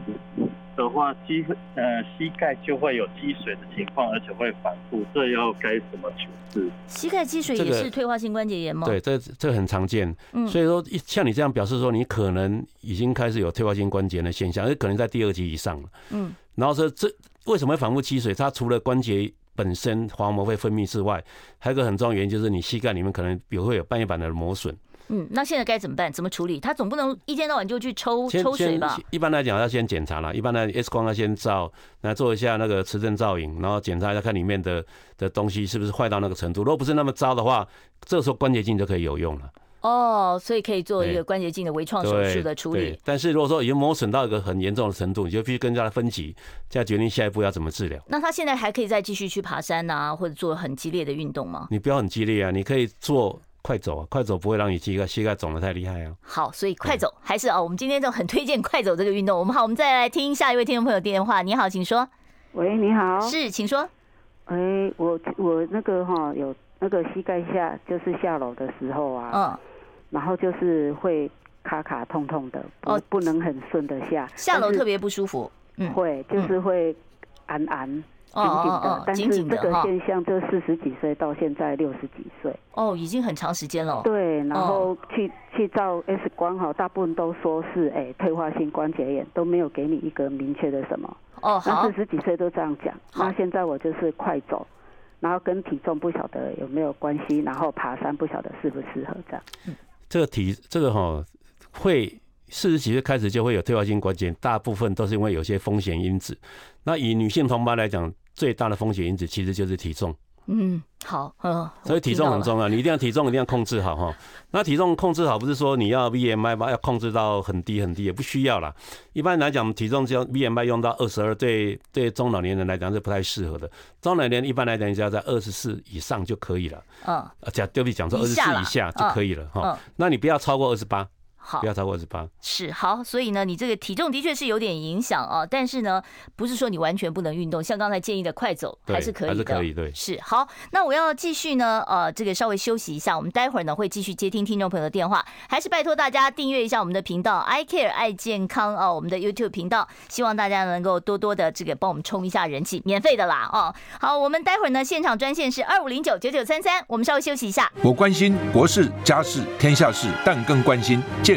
的话，膝呃膝盖就会有积水的情况，而且会反复，这要该怎么处置？膝盖积水也是退化性关节炎吗？对，这这很常见。嗯，所以说像你这样表示说，你可能已经开始有退化性关节炎的现象，而可能在第二级以上了。嗯，然后说这为什么会反复积水？它除了关节本身滑膜会分泌之外，还有一个很重要原因就是你膝盖里面可能也会有半月板的磨损。嗯，那现在该怎么办？怎么处理？他总不能一天到晚就去抽抽水吧？一般来讲要先检查了，一般的 X 光要先照，来做一下那个磁振造影，然后检查一下看里面的的东西是不是坏到那个程度。如果不是那么糟的话，这个时候关节镜就可以有用了。哦，所以可以做一个关节镜的微创手术的处理。但是如果说已经磨损到一个很严重的程度，你就必须跟人家分级，再决定下一步要怎么治疗。那他现在还可以再继续去爬山啊，或者做很激烈的运动吗？你不要很激烈啊，你可以做。快走啊！快走不会让你膝盖膝盖肿的太厉害啊。好，所以快走还是啊，我们今天就很推荐快走这个运动。我们好，我们再来听下一位听众朋友电话。你好，请说。喂，你好。是，请说。哎，我我那个哈有那个膝盖下就是下楼的时候啊，嗯，然后就是会卡卡痛痛的，哦，不能很顺的下。下楼特别不舒服。嗯，会就是会按按。紧紧的，但是这个现象就四十几岁到现在六十几岁哦，已经很长时间了。对，然后去去照 X 光哈，大部分都说是哎退化性关节炎，都没有给你一个明确的什么。哦，好。那四十几岁都这样讲。那现在我就是快走，然后跟体重不晓得有没有关系，然后爬山不晓得适不适合这样。这个体这个哈会。四十几岁开始就会有退化性关节，大部分都是因为有些风险因子。那以女性同胞来讲，最大的风险因子其实就是体重。嗯，好，嗯，所以体重很重要，你一定要体重一定要控制好哈。那体重控制好，不是说你要 BMI 吧，要控制到很低很低，也不需要啦。一般来讲，体重只要 BMI 用到二十二，对对中老年人来讲是不太适合的。中老年人一般来讲，只要在二十四以上就可以了。嗯，讲对比讲说二十四以下就可以了哈。那你不要超过二十八。好，不要超过二十八。是好，所以呢，你这个体重的确是有点影响啊，但是呢，不是说你完全不能运动，像刚才建议的快走还是可以的，还是可以，对。是好，那我要继续呢，呃，这个稍微休息一下，我们待会儿呢会继续接听听众朋友的电话，还是拜托大家订阅一下我们的频道，I Care 爱健康啊，我们的 YouTube 频道，希望大家能够多多的这个帮我们冲一下人气，免费的啦哦。好，我们待会儿呢现场专线是二五零九九九三三，我们稍微休息一下。我关心国事、家事、天下事，但更关心健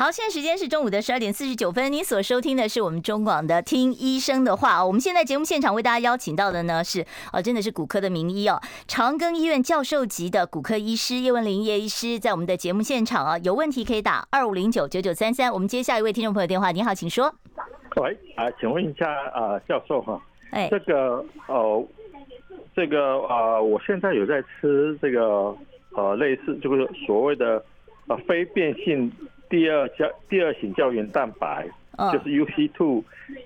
好，现在时间是中午的十二点四十九分。您所收听的是我们中广的《听医生的话》。我们现在节目现场为大家邀请到的呢是，哦，真的是骨科的名医哦，长庚医院教授级的骨科医师叶文玲叶医师，在我们的节目现场啊，有问题可以打二五零九九九三三。我们接下一位听众朋友电话，你好，请说。喂，啊，请问一下啊，教授哈，哎，这个呃，这个啊，我现在有在吃这个呃，类似就是所谓的呃非变性。第二胶第二型胶原蛋白，就是 UC two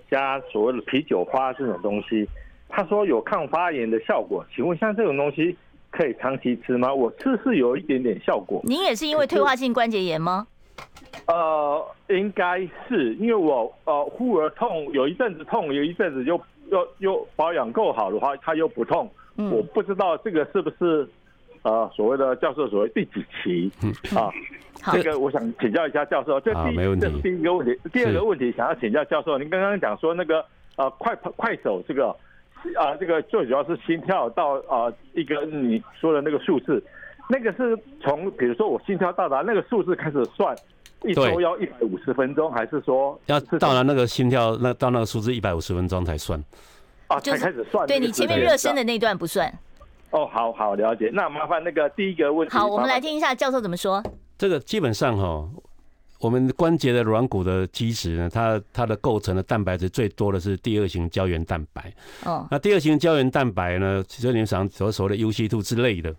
加所谓的啤酒花这种东西，他说有抗发炎的效果，请问像这种东西可以长期吃吗？我吃是有一点点效果。您也是因为退化性关节炎吗？呃，应该是因为我呃忽而痛，有一阵子痛，有一阵子又又又保养够好的话，它又不痛。嗯，我不知道这个是不是呃所谓的教授所谓第几期啊？这个我想请教一下教授。这第这是第一个问题，第二个问题想要请教教授，您刚刚讲说那个呃快快手这个。啊，这个最主要是心跳到啊一个你说的那个数字，那个是从比如说我心跳到达那个数字开始算，一周要一百五十分钟，还是说要到了那个心跳那到那个数字一百五十分钟才算？啊，才开始算。对，你前面热身的那段不算。哦，好好了解。那麻烦那个第一个问题。好，我们来听一下教授怎么说。这个基本上哈。我们关节的软骨的基质呢，它它的构成的蛋白质最多的是第二型胶原蛋白。哦，那第二型胶原蛋白呢，其实你们想所所谓的 UC2 之类的。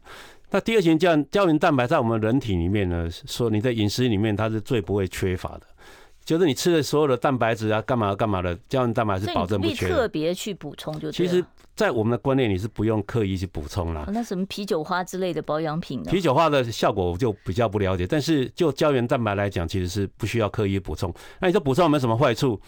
那第二型胶胶原蛋白在我们人体里面呢，说你在饮食里面它是最不会缺乏的。就是你吃的所有的蛋白质啊，干嘛干嘛的胶原蛋白是保证不缺。特别去补充就。其实，在我们的观念里是不用刻意去补充啦。那什么啤酒花之类的保养品呢？啤酒花的效果我就比较不了解，但是就胶原蛋白来讲，其实是不需要刻意补充。那你说补充有没有什么坏处？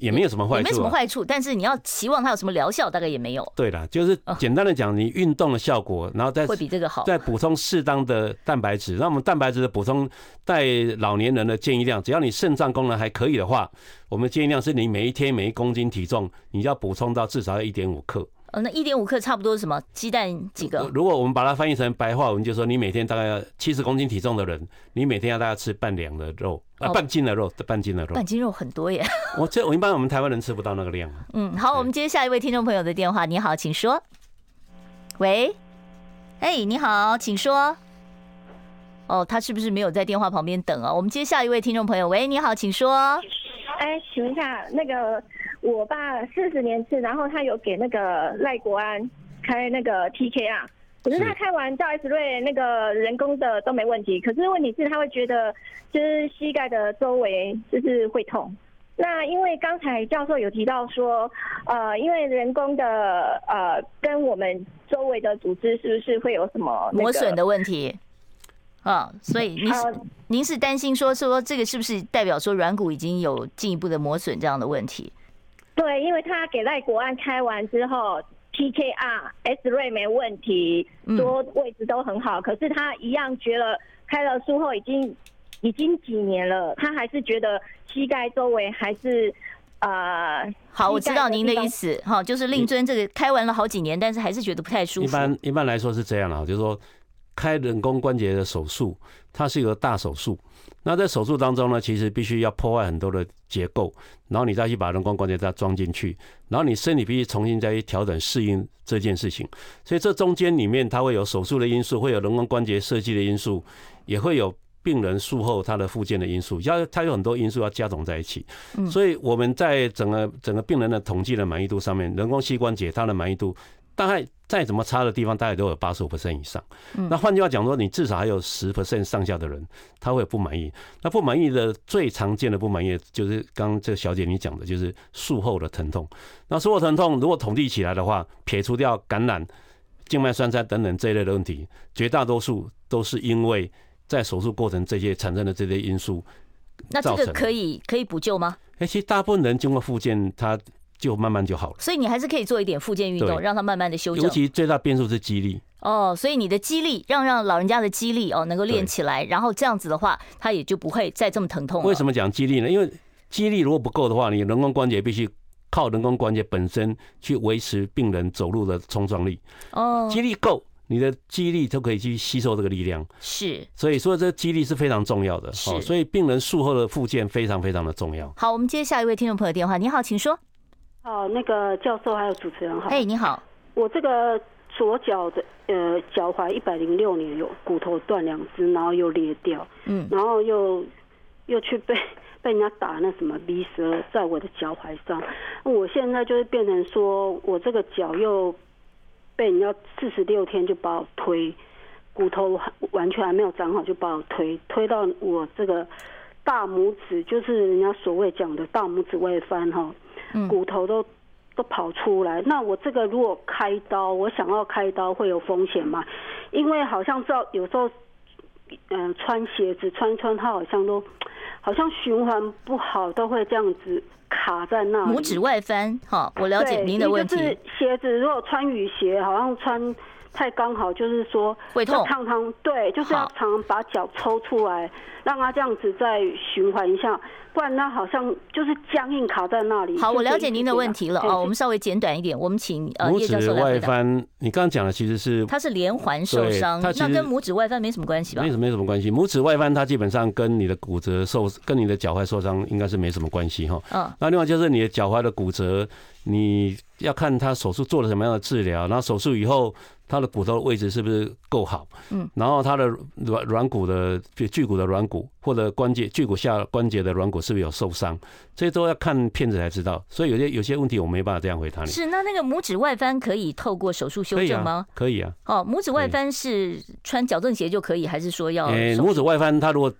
也没有什么坏处，啊，没什么坏处，但是你要期望它有什么疗效，大概也没有。对啦，就是简单的讲，你运动的效果，然后再会比这个好，再补充适当的蛋白质。那我们蛋白质的补充，在老年人的建议量，只要你肾脏功能还可以的话，我们建议量是你每一天每一公斤体重，你要补充到至少要一点五克。哦，那一点五克差不多是什么？鸡蛋几个？如果我们把它翻译成白话文，就是说你每天大概要七十公斤体重的人，你每天要大概吃半两的肉，啊，半斤的肉，半斤的肉。半斤肉很多耶。我这我一般我们台湾人吃不到那个量。嗯，好，我们接下一位听众朋友的电话。你好，请说。喂，哎，你好，请说。哦，他是不是没有在电话旁边等啊？我们接下一位听众朋友。喂，你好，请说。哎，请问一下那个。我爸四十年次，然后他有给那个赖国安开那个 TK 啊可是他开完赵 S 瑞那个人工的都没问题，可是问题是他会觉得就是膝盖的周围就是会痛。那因为刚才教授有提到说，呃，因为人工的呃跟我们周围的组织是不是会有什么磨损的问题？啊，所以您是您是担心说说这个是不是代表说软骨已经有进一步的磨损这样的问题？对，因为他给赖国安开完之后，TKR S 瑞没问题，说位置都很好，可是他一样觉得开了术后已经已经几年了，他还是觉得膝盖周围还是呃，好，我知道您的意思，哈，就是令尊这个开完了好几年，但是还是觉得不太舒服。一般一般来说是这样啊，就是说开人工关节的手术，它是一个大手术。那在手术当中呢，其实必须要破坏很多的结构，然后你再去把人工关节再装进去，然后你身体必须重新再去调整适应这件事情。所以这中间里面它会有手术的因素，会有人工关节设计的因素，也会有病人术后他的复健的因素，要它有很多因素要加总在一起。所以我们在整个整个病人的统计的满意度上面，人工膝关节它的满意度大概。再怎么差的地方，大概都有八十五 percent 以上。那换句话讲说，你至少还有十 percent 上下的人，他会不满意。那不满意的最常见的不满意，就是刚刚这小姐你讲的，就是术后的疼痛。那术后疼痛如果统计起来的话，撇除掉感染、静脉栓塞等等这一类的问题，绝大多数都是因为在手术过程这些产生的这些因素。那这个可以可以补救吗？哎，其实大部分人经过复健，他。就慢慢就好了，所以你还是可以做一点复健运动，让它慢慢的修正。尤其最大变数是肌力哦，所以你的肌力让让老人家的肌力哦能够练起来，然后这样子的话，他也就不会再这么疼痛了。为什么讲肌力呢？因为肌力如果不够的话，你人工关节必须靠人工关节本身去维持病人走路的冲撞力哦。肌力够，你的肌力就可以去吸收这个力量。是，所以说这肌力是非常重要的。是，所以病人术后的复健非常非常的重要。好，我们接下一位听众朋友电话。你好，请说。哦，那个教授还有主持人好。哎，你好。我这个左脚的呃脚踝一百零六年有骨头断两只，然后又裂掉，嗯，然后又又去被被人家打那什么鼻蛇在我的脚踝上，我现在就是变成说我这个脚又被人家四十六天就把我推，骨头完全还没有长好就把我推推到我这个大拇指，就是人家所谓讲的大拇指外翻哈。骨头都都跑出来，那我这个如果开刀，我想要开刀会有风险吗？因为好像知道有时候，嗯、呃，穿鞋子穿穿，它好像都好像循环不好，都会这样子卡在那里。拇指外翻，好，我了解您的问题。就是鞋子如果穿雨鞋，好像穿。太刚好，就是说会痛，常常对，就是要常常把脚抽出来，让它这样子再循环一下，不然它好像就是僵硬卡在那里。好，我了解您的问题了哦，我们稍微简短一点，我们请呃叶教授来回答。拇指外翻，你刚刚讲的其实是它是连环受伤，那跟拇指外翻没什么关系吧？没什么没什么关系，拇指外翻它基本上跟你的骨折受，跟你的脚踝受伤应该是没什么关系哈。嗯，那另外就是你的脚踝的骨折，你要看他手术做了什么样的治疗，然后手术以后。他的骨头的位置是不是够好？嗯，然后他的软软骨的就距骨的软骨或者关节距骨下关节的软骨是不是有受伤？这些都要看片子才知道。所以有些有些问题我没办法这样回答你。是，那那个拇指外翻可以透过手术修正吗？可以啊。哦，拇指外翻是穿矫正鞋就可以，还是说要？诶，拇指外翻他如果。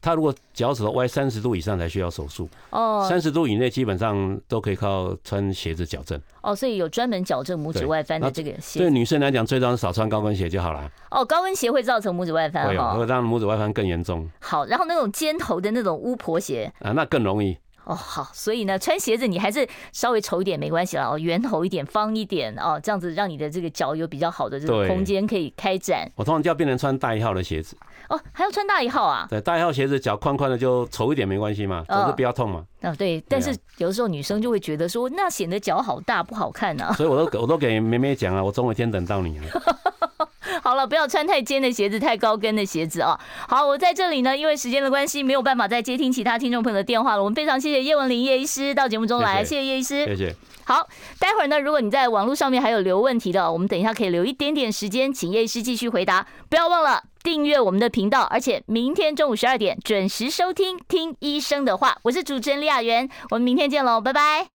他如果脚趾头歪三十度以上才需要手术哦，三十度以内基本上都可以靠穿鞋子矫正哦，所以有专门矫正拇指外翻的这个鞋。对女生来讲，最重要是少穿高跟鞋就好了。哦，高跟鞋会造成拇指外翻，会会让拇指外翻更严重。好，然后那种尖头的那种巫婆鞋啊，那更容易。哦，好，所以呢，穿鞋子你还是稍微丑一点没关系了哦，圆头一点，方一点哦，这样子让你的这个脚有比较好的这个空间可以开展。我通常就要变成穿大一号的鞋子。哦，还要穿大一号啊？对，大一号鞋子脚宽宽的就丑一点没关系嘛，总是不要痛嘛。哦，对，但是有的时候女生就会觉得说，那显得脚好大不好看呢。所以我都我都给梅梅讲啊，我总有一天等到你。好了，不要穿太尖的鞋子，太高跟的鞋子啊。好，我在这里呢，因为时间的关系，没有办法再接听其他听众朋友的电话了。我们非常谢谢叶文玲叶医师到节目中来，谢谢叶医师，谢谢。好，待会儿呢，如果你在网络上面还有留问题的，我们等一下可以留一点点时间，请叶医师继续回答。不要忘了订阅我们的频道，而且明天中午十二点准时收听《听医生的话》，我是主持人李雅媛，我们明天见喽，拜拜。